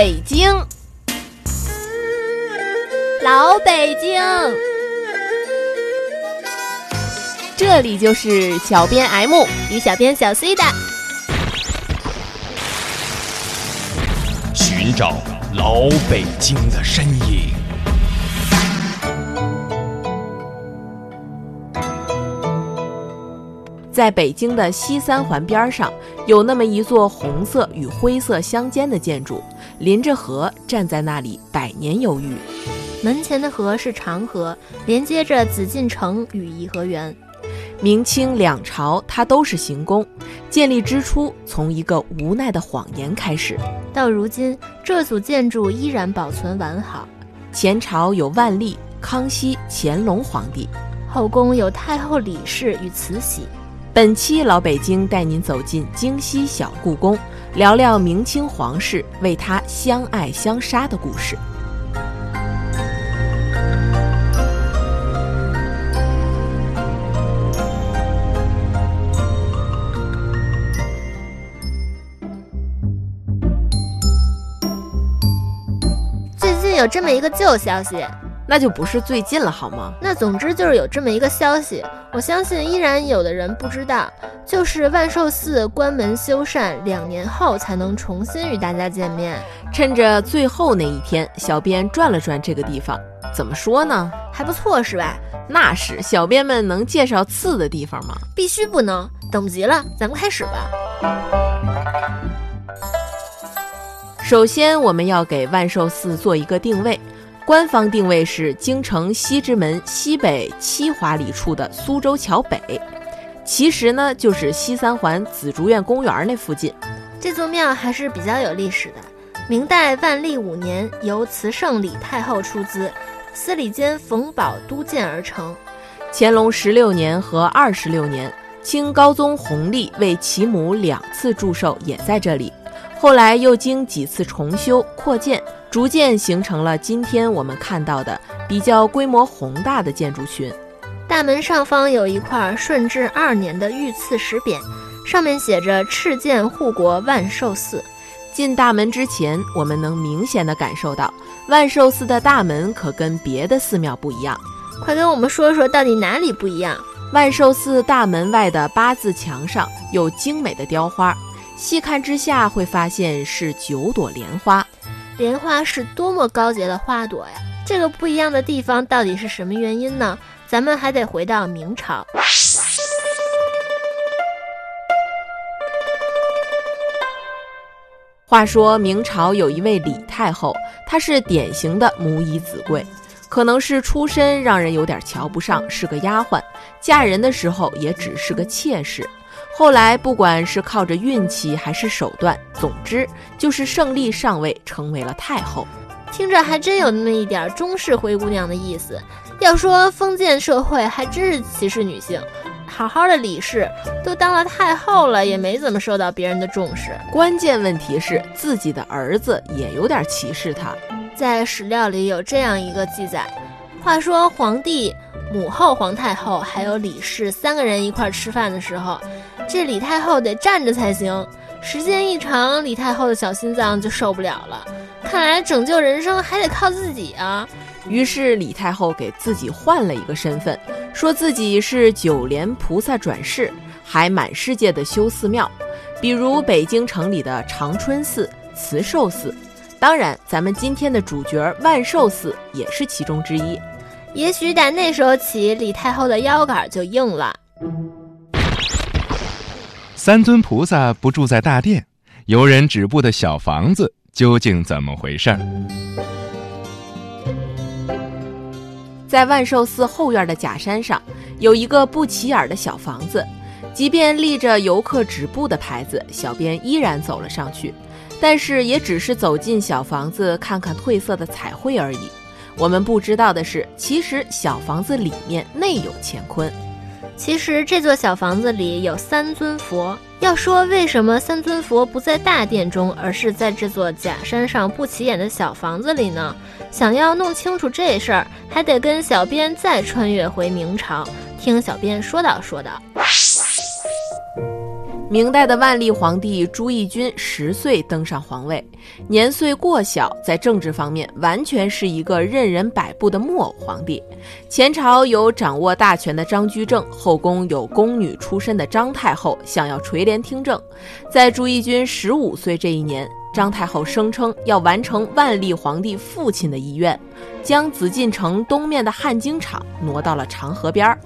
北京，老北京，这里就是小编 M 与小编小 C 的。寻找老北京的身影。在北京的西三环边上，有那么一座红色与灰色相间的建筑，临着河，站在那里百年有余。门前的河是长河，连接着紫禁城与颐和园。明清两朝，它都是行宫。建立之初，从一个无奈的谎言开始，到如今，这组建筑依然保存完好。前朝有万历、康熙、乾隆皇帝，后宫有太后李氏与慈禧。本期老北京带您走进京西小故宫，聊聊明清皇室为他相爱相杀的故事。最近有这么一个旧消息。那就不是最近了，好吗？那总之就是有这么一个消息，我相信依然有的人不知道，就是万寿寺关门修缮两年后才能重新与大家见面。趁着最后那一天，小编转了转这个地方，怎么说呢？还不错，是吧？那是，小编们能介绍次的地方吗？必须不能，等不及了，咱们开始吧。首先，我们要给万寿寺做一个定位。官方定位是京城西直门西北七华里处的苏州桥北，其实呢就是西三环紫竹院公园那附近。这座庙还是比较有历史的，明代万历五年由慈圣李太后出资，司礼监冯保督建而成。乾隆十六年和二十六年，清高宗弘历为其母两次祝寿也在这里，后来又经几次重修扩建。逐渐形成了今天我们看到的比较规模宏大的建筑群。大门上方有一块顺治二年的御赐石匾，上面写着“敕建护国万寿寺”。进大门之前，我们能明显的感受到万寿寺的大门可跟别的寺庙不一样。快跟我们说说到底哪里不一样？万寿寺大门外的八字墙上有精美的雕花，细看之下会发现是九朵莲花。莲花是多么高洁的花朵呀！这个不一样的地方到底是什么原因呢？咱们还得回到明朝。话说明朝有一位李太后，她是典型的母以子贵，可能是出身让人有点瞧不上，是个丫鬟，嫁人的时候也只是个妾室。后来，不管是靠着运气还是手段，总之就是胜利上位，成为了太后。听着还真有那么一点中式灰姑娘的意思。要说封建社会还真是歧视女性，好好的李氏都当了太后了，也没怎么受到别人的重视。关键问题是自己的儿子也有点歧视她。在史料里有这样一个记载：话说皇帝、母后、皇太后还有李氏三个人一块吃饭的时候。这李太后得站着才行，时间一长，李太后的小心脏就受不了了。看来拯救人生还得靠自己啊！于是李太后给自己换了一个身份，说自己是九莲菩萨转世，还满世界的修寺庙，比如北京城里的长春寺、慈寿寺。当然，咱们今天的主角万寿寺也是其中之一。也许打那时候起，李太后的腰杆就硬了。三尊菩萨不住在大殿，游人止步的小房子究竟怎么回事儿？在万寿寺后院的假山上，有一个不起眼的小房子，即便立着游客止步的牌子，小编依然走了上去。但是也只是走进小房子，看看褪色的彩绘而已。我们不知道的是，其实小房子里面内有乾坤。其实这座小房子里有三尊佛。要说为什么三尊佛不在大殿中，而是在这座假山上不起眼的小房子里呢？想要弄清楚这事儿，还得跟小编再穿越回明朝，听小编说道说道。明代的万历皇帝朱翊钧十岁登上皇位，年岁过小，在政治方面完全是一个任人摆布的木偶皇帝。前朝有掌握大权的张居正，后宫有宫女出身的张太后，想要垂帘听政。在朱翊钧十五岁这一年，张太后声称要完成万历皇帝父亲的遗愿，将紫禁城东面的汉京场挪到了长河边儿。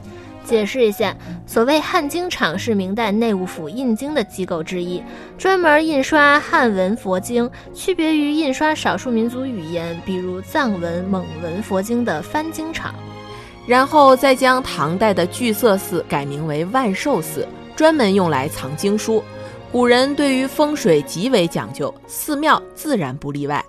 解释一下，所谓汉经场是明代内务府印经的机构之一，专门印刷汉文佛经，区别于印刷少数民族语言，比如藏文、蒙文佛经的翻经场。然后再将唐代的聚色寺改名为万寿寺，专门用来藏经书。古人对于风水极为讲究，寺庙自然不例外。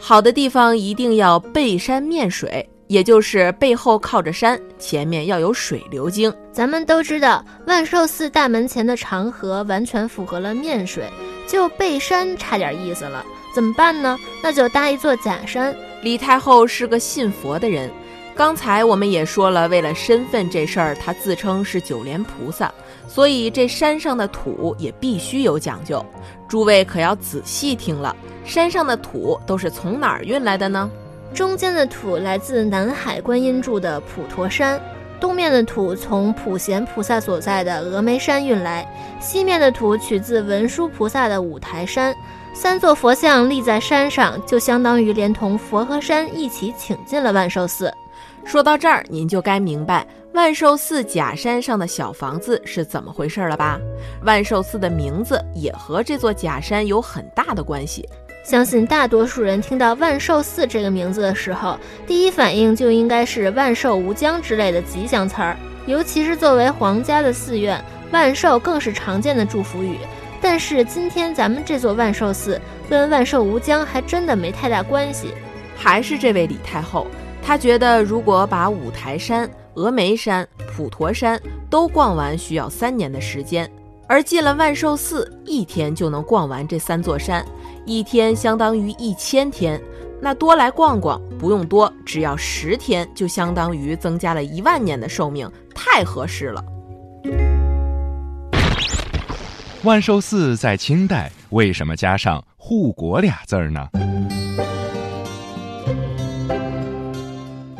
好的地方一定要背山面水。也就是背后靠着山，前面要有水流经。咱们都知道，万寿寺大门前的长河完全符合了面水，就背山差点意思了。怎么办呢？那就搭一座假山。李太后是个信佛的人，刚才我们也说了，为了身份这事儿，她自称是九莲菩萨，所以这山上的土也必须有讲究。诸位可要仔细听了，山上的土都是从哪儿运来的呢？中间的土来自南海观音住的普陀山，东面的土从普贤菩萨所在的峨眉山运来，西面的土取自文殊菩萨的五台山。三座佛像立在山上，就相当于连同佛和山一起请进了万寿寺。说到这儿，您就该明白万寿寺假山上的小房子是怎么回事了吧？万寿寺的名字也和这座假山有很大的关系。相信大多数人听到万寿寺这个名字的时候，第一反应就应该是万寿无疆之类的吉祥词儿。尤其是作为皇家的寺院，万寿更是常见的祝福语。但是今天咱们这座万寿寺跟万寿无疆还真的没太大关系。还是这位李太后，她觉得如果把五台山、峨眉山、普陀山都逛完，需要三年的时间。而进了万寿寺，一天就能逛完这三座山，一天相当于一千天。那多来逛逛，不用多，只要十天，就相当于增加了一万年的寿命，太合适了。万寿寺在清代为什么加上“护国”俩字儿呢？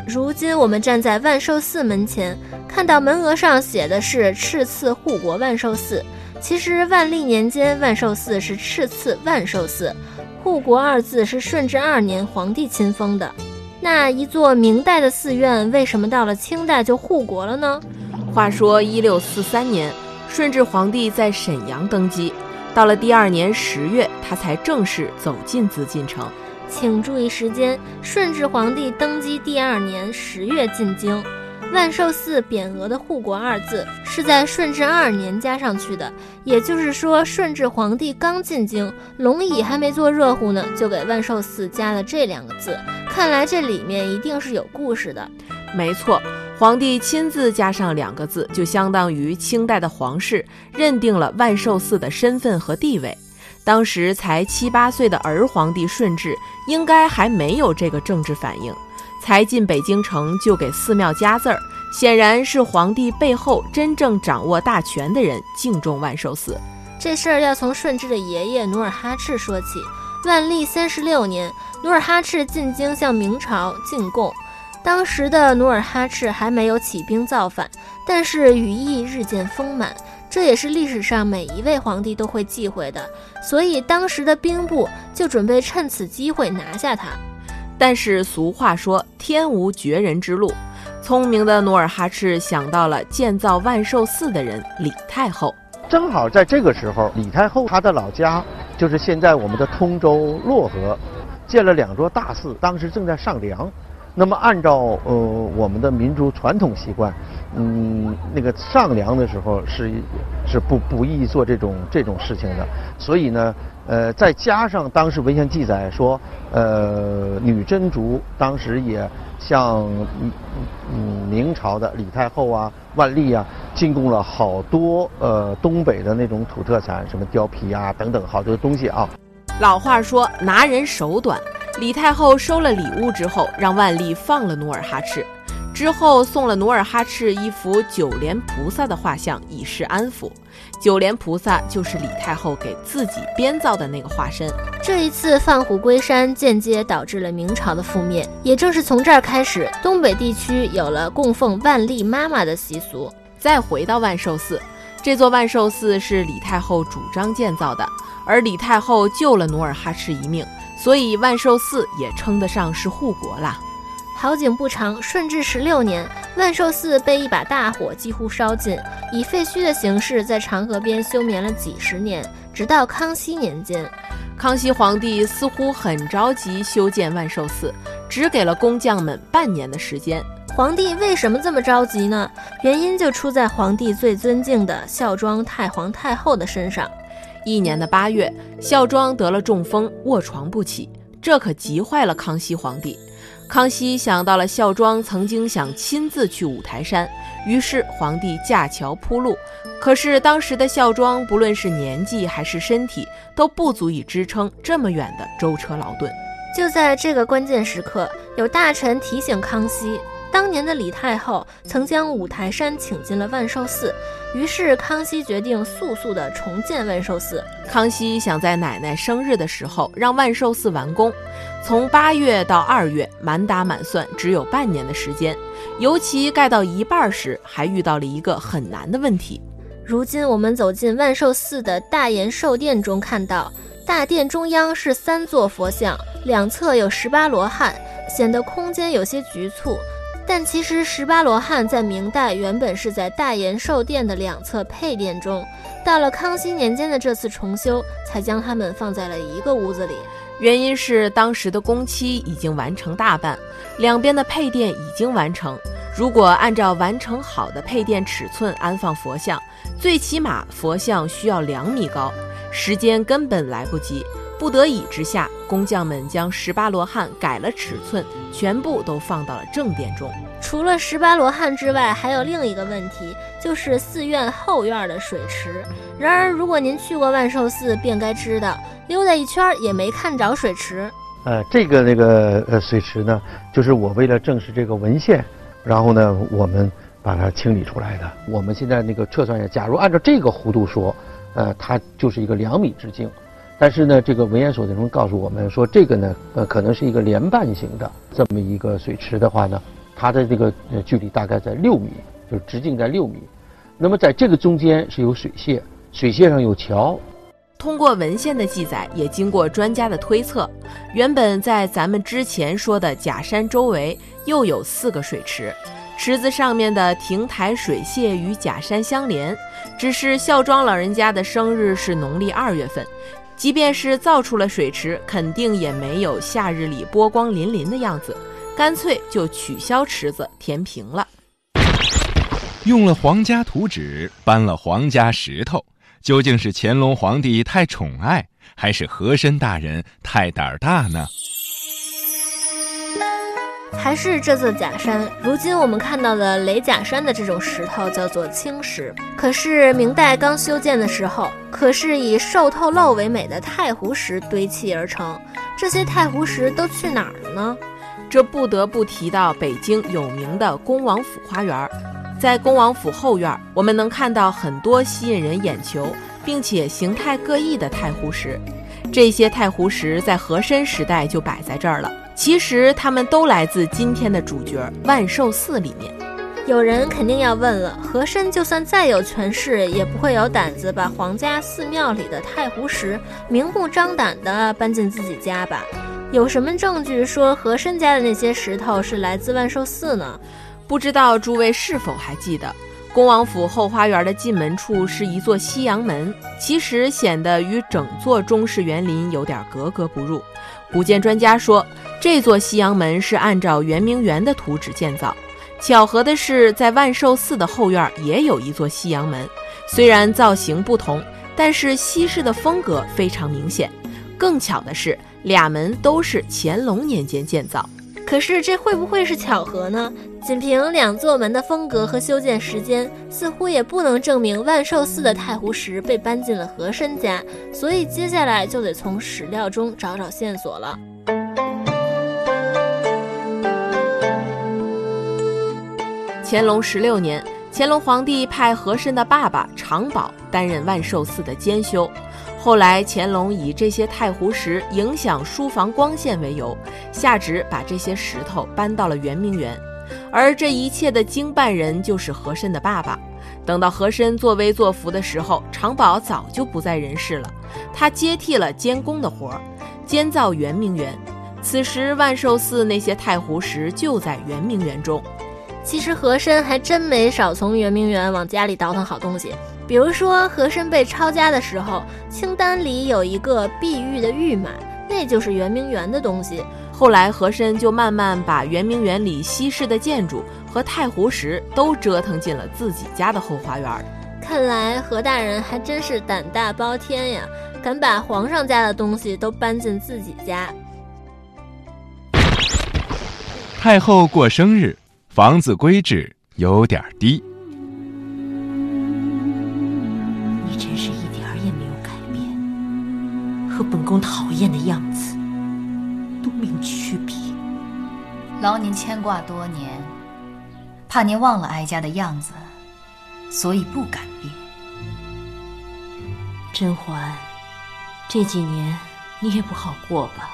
如今我们站在万寿寺门前，看到门额上写的是“敕赐护国万寿寺”。其实万历年间，万寿寺是敕赐万寿寺，护国二字是顺治二年皇帝亲封的。那一座明代的寺院，为什么到了清代就护国了呢？话说一六四三年，顺治皇帝在沈阳登基，到了第二年十月，他才正式走进紫禁城。请注意时间，顺治皇帝登基第二年十月进京。万寿寺匾额的“护国”二字是在顺治二年加上去的，也就是说，顺治皇帝刚进京，龙椅还没坐热乎呢，就给万寿寺加了这两个字。看来这里面一定是有故事的。没错，皇帝亲自加上两个字，就相当于清代的皇室认定了万寿寺的身份和地位。当时才七八岁的儿皇帝顺治，应该还没有这个政治反应。才进北京城就给寺庙加字儿，显然是皇帝背后真正掌握大权的人敬重万寿寺。这事儿要从顺治的爷爷努尔哈赤说起。万历三十六年，努尔哈赤进京向明朝进贡，当时的努尔哈赤还没有起兵造反，但是羽翼日渐丰满，这也是历史上每一位皇帝都会忌讳的，所以当时的兵部就准备趁此机会拿下他。但是俗话说“天无绝人之路”，聪明的努尔哈赤想到了建造万寿寺的人李太后。正好在这个时候，李太后她的老家就是现在我们的通州漯河，建了两座大寺，当时正在上梁。那么按照呃我们的民族传统习惯，嗯，那个上梁的时候是是不不宜做这种这种事情的，所以呢。呃，再加上当时文献记载说，呃，女真族当时也向嗯明朝的李太后啊、万历啊进贡了好多呃东北的那种土特产，什么貂皮啊等等好多东西啊。老话说拿人手短，李太后收了礼物之后，让万历放了努尔哈赤。之后送了努尔哈赤一幅九莲菩萨的画像，以示安抚。九莲菩萨就是李太后给自己编造的那个化身。这一次放虎归山，间接导致了明朝的覆灭。也正是从这儿开始，东北地区有了供奉万历妈妈的习俗。再回到万寿寺，这座万寿寺是李太后主张建造的，而李太后救了努尔哈赤一命，所以万寿寺也称得上是护国了。好景不长，顺治十六年，万寿寺被一把大火几乎烧尽，以废墟的形式在长河边休眠了几十年，直到康熙年间。康熙皇帝似乎很着急修建万寿寺，只给了工匠们半年的时间。皇帝为什么这么着急呢？原因就出在皇帝最尊敬的孝庄太皇太后的身上。一年的八月，孝庄得了中风，卧床不起，这可急坏了康熙皇帝。康熙想到了孝庄曾经想亲自去五台山，于是皇帝架桥铺路。可是当时的孝庄，不论是年纪还是身体，都不足以支撑这么远的舟车劳顿。就在这个关键时刻，有大臣提醒康熙。当年的李太后曾将五台山请进了万寿寺，于是康熙决定速速的重建万寿寺。康熙想在奶奶生日的时候让万寿寺完工，从八月到二月，满打满算只有半年的时间。尤其盖到一半时，还遇到了一个很难的问题。如今我们走进万寿寺的大延寿殿中，看到大殿中央是三座佛像，两侧有十八罗汉，显得空间有些局促。但其实十八罗汉在明代原本是在大延寿殿的两侧配殿中，到了康熙年间的这次重修，才将它们放在了一个屋子里。原因是当时的工期已经完成大半，两边的配殿已经完成。如果按照完成好的配殿尺寸安放佛像，最起码佛像需要两米高，时间根本来不及。不得已之下，工匠们将十八罗汉改了尺寸，全部都放到了正殿中。除了十八罗汉之外，还有另一个问题，就是寺院后院的水池。然而，如果您去过万寿寺，便该知道，溜达一圈也没看着水池。呃，这个那个呃水池呢，就是我为了证实这个文献，然后呢，我们把它清理出来的。我们现在那个测算一下，假如按照这个弧度说，呃，它就是一个两米直径。但是呢，这个文研所的人告诉我们说，这个呢，呃，可能是一个连瓣型的这么一个水池的话呢，它的这个呃距离大概在六米，就是直径在六米。那么在这个中间是有水榭，水榭上有桥。通过文献的记载，也经过专家的推测，原本在咱们之前说的假山周围又有四个水池，池子上面的亭台水榭与假山相连。只是孝庄老人家的生日是农历二月份。即便是造出了水池，肯定也没有夏日里波光粼粼的样子，干脆就取消池子填平了。用了皇家图纸，搬了皇家石头，究竟是乾隆皇帝太宠爱，还是和珅大人太胆儿大呢？还是这座假山，如今我们看到的雷假山的这种石头叫做青石。可是明代刚修建的时候，可是以瘦透漏为美的太湖石堆砌而成。这些太湖石都去哪儿了呢？这不得不提到北京有名的恭王府花园。在恭王府后院，我们能看到很多吸引人眼球并且形态各异的太湖石。这些太湖石在和珅时代就摆在这儿了。其实他们都来自今天的主角万寿寺里面。有人肯定要问了：和珅就算再有权势，也不会有胆子把皇家寺庙里的太湖石明目张胆地搬进自己家吧？有什么证据说和珅家的那些石头是来自万寿寺呢？不知道诸位是否还记得，恭王府后花园的进门处是一座西洋门，其实显得与整座中式园林有点格格不入。古建专家说。这座西洋门是按照圆明园的图纸建造。巧合的是，在万寿寺的后院也有一座西洋门，虽然造型不同，但是西式的风格非常明显。更巧的是，俩门都是乾隆年间建造。可是这会不会是巧合呢？仅凭两座门的风格和修建时间，似乎也不能证明万寿寺的太湖石被搬进了和珅家。所以接下来就得从史料中找找线索了。乾隆十六年，乾隆皇帝派和珅的爸爸常宝担任万寿寺的监修。后来，乾隆以这些太湖石影响书房光线为由，下旨把这些石头搬到了圆明园。而这一切的经办人就是和珅的爸爸。等到和珅作威作福的时候，常宝早就不在人世了，他接替了监工的活儿，监造圆明园。此时，万寿寺那些太湖石就在圆明园中。其实和珅还真没少从圆明园往家里倒腾好东西，比如说和珅被抄家的时候，清单里有一个碧玉的玉马，那就是圆明园的东西。后来和珅就慢慢把圆明园里西式的建筑和太湖石都折腾进了自己家的后花园。看来和大人还真是胆大包天呀，敢把皇上家的东西都搬进自己家。太后过生日，房子规制有点低。你真是一点儿也没有改变，和本宫讨厌的样子都没有区别。劳您牵挂多年，怕您忘了哀家的样子，所以不敢变。甄嬛，这几年你也不好过吧？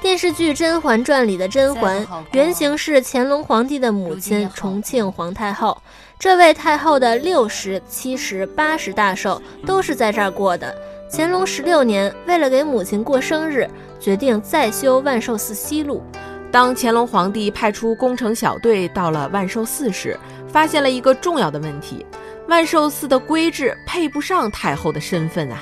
电视剧《甄嬛传》里的甄嬛，原型是乾隆皇帝的母亲重庆皇太后。这位太后的六十、七十、八十大寿都是在这儿过的。乾隆十六年，为了给母亲过生日，决定再修万寿寺西路。当乾隆皇帝派出工程小队到了万寿寺时，发现了一个重要的问题：万寿寺的规制配不上太后的身份啊。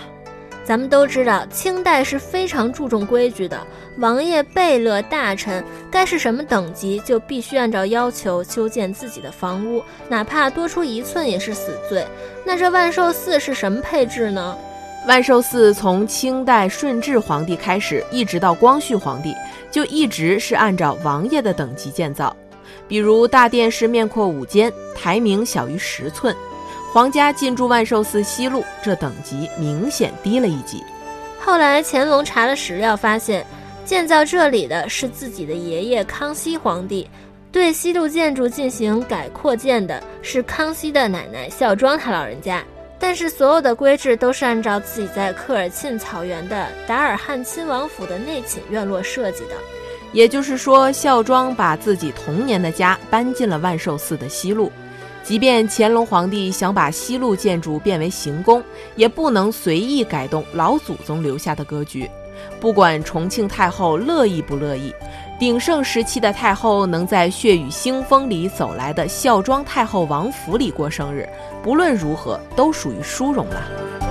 咱们都知道，清代是非常注重规矩的。王爷、贝勒、大臣该是什么等级，就必须按照要求修建自己的房屋，哪怕多出一寸也是死罪。那这万寿寺是什么配置呢？万寿寺从清代顺治皇帝开始，一直到光绪皇帝，就一直是按照王爷的等级建造。比如大殿是面阔五间，台明小于十寸。皇家进驻万寿寺西路，这等级明显低了一级。后来乾隆查了史料，发现建造这里的是自己的爷爷康熙皇帝，对西路建筑进行改扩建的是康熙的奶奶孝庄他老人家。但是所有的规制都是按照自己在科尔沁草原的达尔汉亲王府的内寝院落设计的。也就是说，孝庄把自己童年的家搬进了万寿寺的西路。即便乾隆皇帝想把西路建筑变为行宫，也不能随意改动老祖宗留下的格局。不管重庆太后乐意不乐意，鼎盛时期的太后能在血雨腥风里走来的孝庄太后王府里过生日，不论如何都属于殊荣了。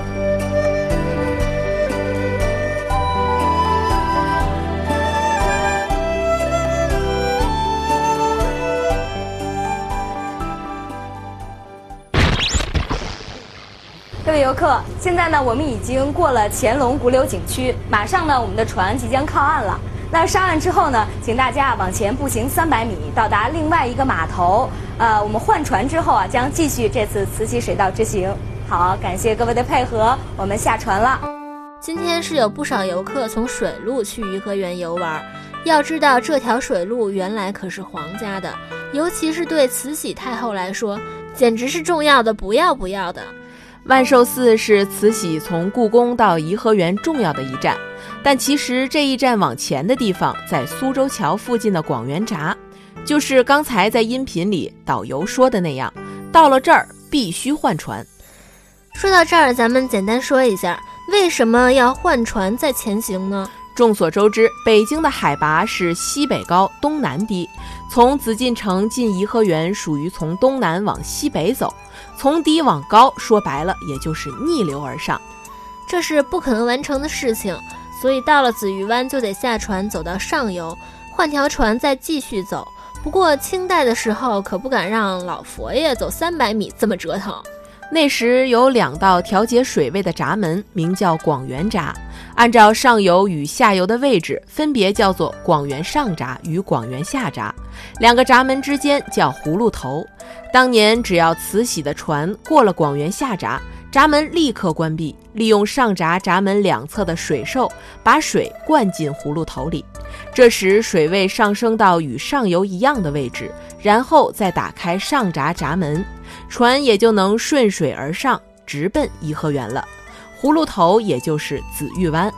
游客，现在呢，我们已经过了乾隆古柳景区，马上呢，我们的船即将靠岸了。那上岸之后呢，请大家往前步行三百米，到达另外一个码头。呃，我们换船之后啊，将继续这次慈禧水道之行。好，感谢各位的配合，我们下船了。今天是有不少游客从水路去颐和园游玩，要知道这条水路原来可是皇家的，尤其是对慈禧太后来说，简直是重要的不要不要的。万寿寺是慈禧从故宫到颐和园重要的一站，但其实这一站往前的地方在苏州桥附近的广元闸，就是刚才在音频里导游说的那样，到了这儿必须换船。说到这儿，咱们简单说一下，为什么要换船再前行呢？众所周知，北京的海拔是西北高，东南低，从紫禁城进颐和园属于从东南往西北走。从低往高，说白了也就是逆流而上，这是不可能完成的事情。所以到了紫玉湾就得下船走到上游，换条船再继续走。不过清代的时候可不敢让老佛爷走三百米这么折腾。那时有两道调节水位的闸门，名叫广元闸，按照上游与下游的位置，分别叫做广元上闸与广元下闸。两个闸门之间叫葫芦头。当年只要慈禧的船过了广元下闸，闸门立刻关闭，利用上闸闸门两侧的水兽把水灌进葫芦头里。这时水位上升到与上游一样的位置，然后再打开上闸闸门，船也就能顺水而上，直奔颐和园了。葫芦头也就是紫玉湾。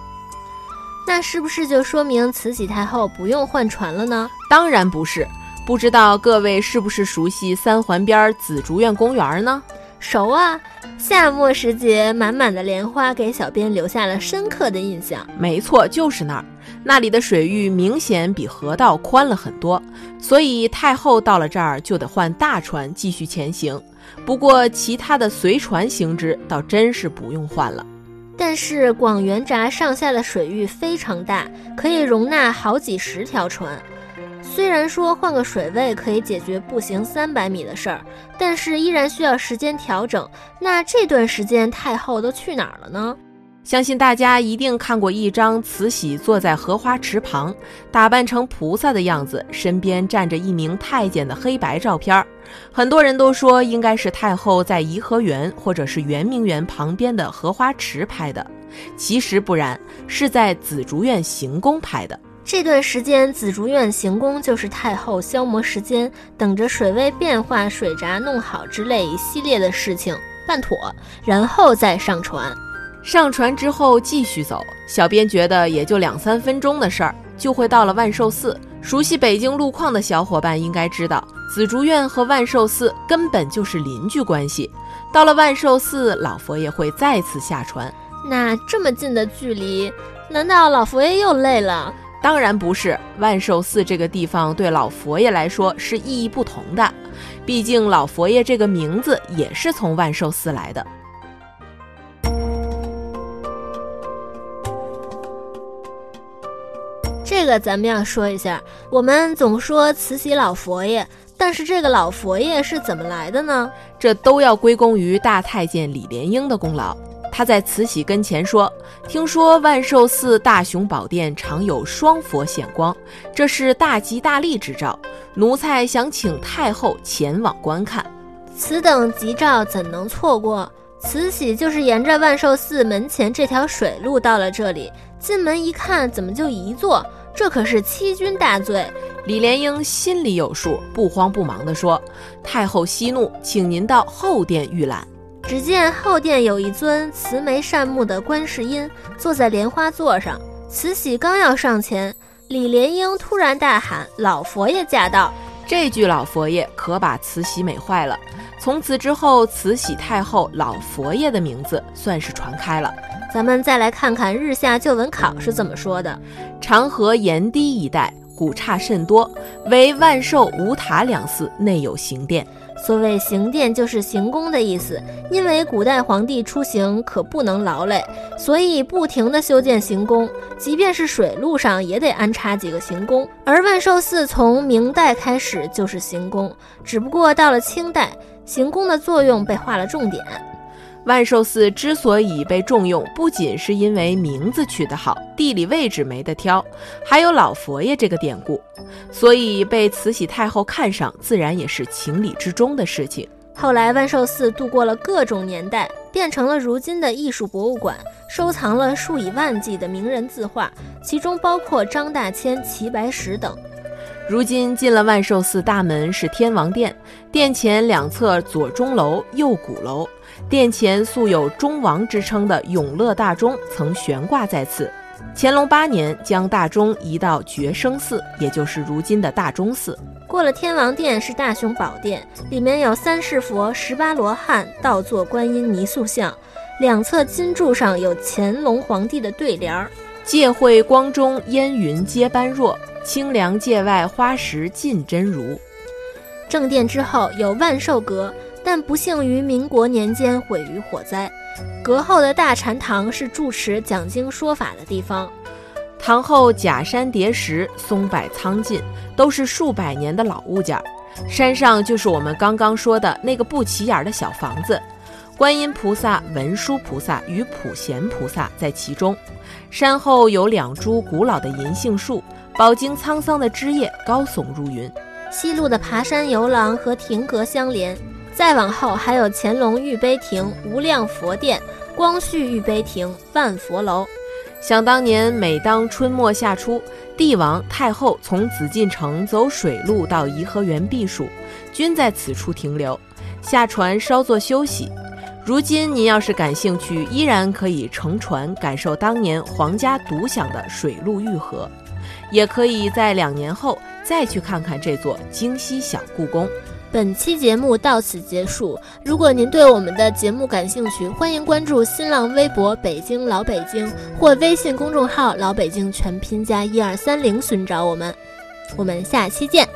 那是不是就说明慈禧太后不用换船了呢？当然不是。不知道各位是不是熟悉三环边紫竹院公园呢？熟啊，夏末时节，满满的莲花给小编留下了深刻的印象。没错，就是那儿。那里的水域明显比河道宽了很多，所以太后到了这儿就得换大船继续前行。不过其他的随船行之倒真是不用换了。但是广元闸上下的水域非常大，可以容纳好几十条船。虽然说换个水位可以解决步行三百米的事儿，但是依然需要时间调整。那这段时间太后都去哪儿了呢？相信大家一定看过一张慈禧坐在荷花池旁，打扮成菩萨的样子，身边站着一名太监的黑白照片。很多人都说应该是太后在颐和园或者是圆明园旁边的荷花池拍的，其实不然，是在紫竹院行宫拍的。这段时间，紫竹院行宫就是太后消磨时间，等着水位变化、水闸弄好之类一系列的事情办妥，然后再上船。上船之后继续走，小编觉得也就两三分钟的事儿，就会到了万寿寺。熟悉北京路况的小伙伴应该知道，紫竹院和万寿寺根本就是邻居关系。到了万寿寺，老佛爷会再次下船。那这么近的距离，难道老佛爷又累了？当然不是，万寿寺这个地方对老佛爷来说是意义不同的，毕竟老佛爷这个名字也是从万寿寺来的。个咱们要说一下，我们总说慈禧老佛爷，但是这个老佛爷是怎么来的呢？这都要归功于大太监李莲英的功劳。他在慈禧跟前说：“听说万寿寺大雄宝殿常有双佛显光，这是大吉大利之兆。奴才想请太后前往观看。此等吉兆怎能错过？慈禧就是沿着万寿寺门前这条水路到了这里，进门一看，怎么就一座？这可是欺君大罪。”李莲英心里有数，不慌不忙地说：“太后息怒，请您到后殿预览。”只见后殿有一尊慈眉善目的观世音坐在莲花座上，慈禧刚要上前，李莲英突然大喊：“老佛爷驾到！”这句“老佛爷”可把慈禧美坏了。从此之后，慈禧太后“老佛爷”的名字算是传开了。咱们再来看看日下旧闻考是怎么说的：长河沿堤一带古刹甚多，唯万寿、无塔两寺内有行殿。所谓行殿就是行宫的意思，因为古代皇帝出行可不能劳累，所以不停地修建行宫，即便是水路上也得安插几个行宫。而万寿寺从明代开始就是行宫，只不过到了清代，行宫的作用被划了重点。万寿寺之所以被重用，不仅是因为名字取得好，地理位置没得挑，还有老佛爷这个典故，所以被慈禧太后看上，自然也是情理之中的事情。后来，万寿寺度过了各种年代，变成了如今的艺术博物馆，收藏了数以万计的名人字画，其中包括张大千、齐白石等。如今进了万寿寺大门是天王殿，殿前两侧左钟楼、右鼓楼。殿前素有钟王之称的永乐大钟曾悬挂在此。乾隆八年将大钟移到觉生寺，也就是如今的大钟寺。过了天王殿是大雄宝殿，里面有三世佛、十八罗汉、倒坐观音泥塑像，两侧金柱上有乾隆皇帝的对联儿：“界会光中烟云皆般若，清凉界外花石尽真如。”正殿之后有万寿阁。但不幸于民国年间毁于火灾。阁后的大禅堂是住持讲经说法的地方。堂后假山叠石，松柏苍劲，都是数百年的老物件。山上就是我们刚刚说的那个不起眼的小房子。观音菩萨、文殊菩萨与普贤菩萨在其中。山后有两株古老的银杏树，饱经沧桑的枝叶高耸入云。西路的爬山游廊和亭阁相连。再往后还有乾隆御碑亭、无量佛殿、光绪御碑亭、万佛楼。想当年，每当春末夏初，帝王太后从紫禁城走水路到颐和园避暑，均在此处停留，下船稍作休息。如今您要是感兴趣，依然可以乘船感受当年皇家独享的水陆御河，也可以在两年后再去看看这座京西小故宫。本期节目到此结束。如果您对我们的节目感兴趣，欢迎关注新浪微博“北京老北京”或微信公众号“老北京全拼加一二三零”寻找我们。我们下期见。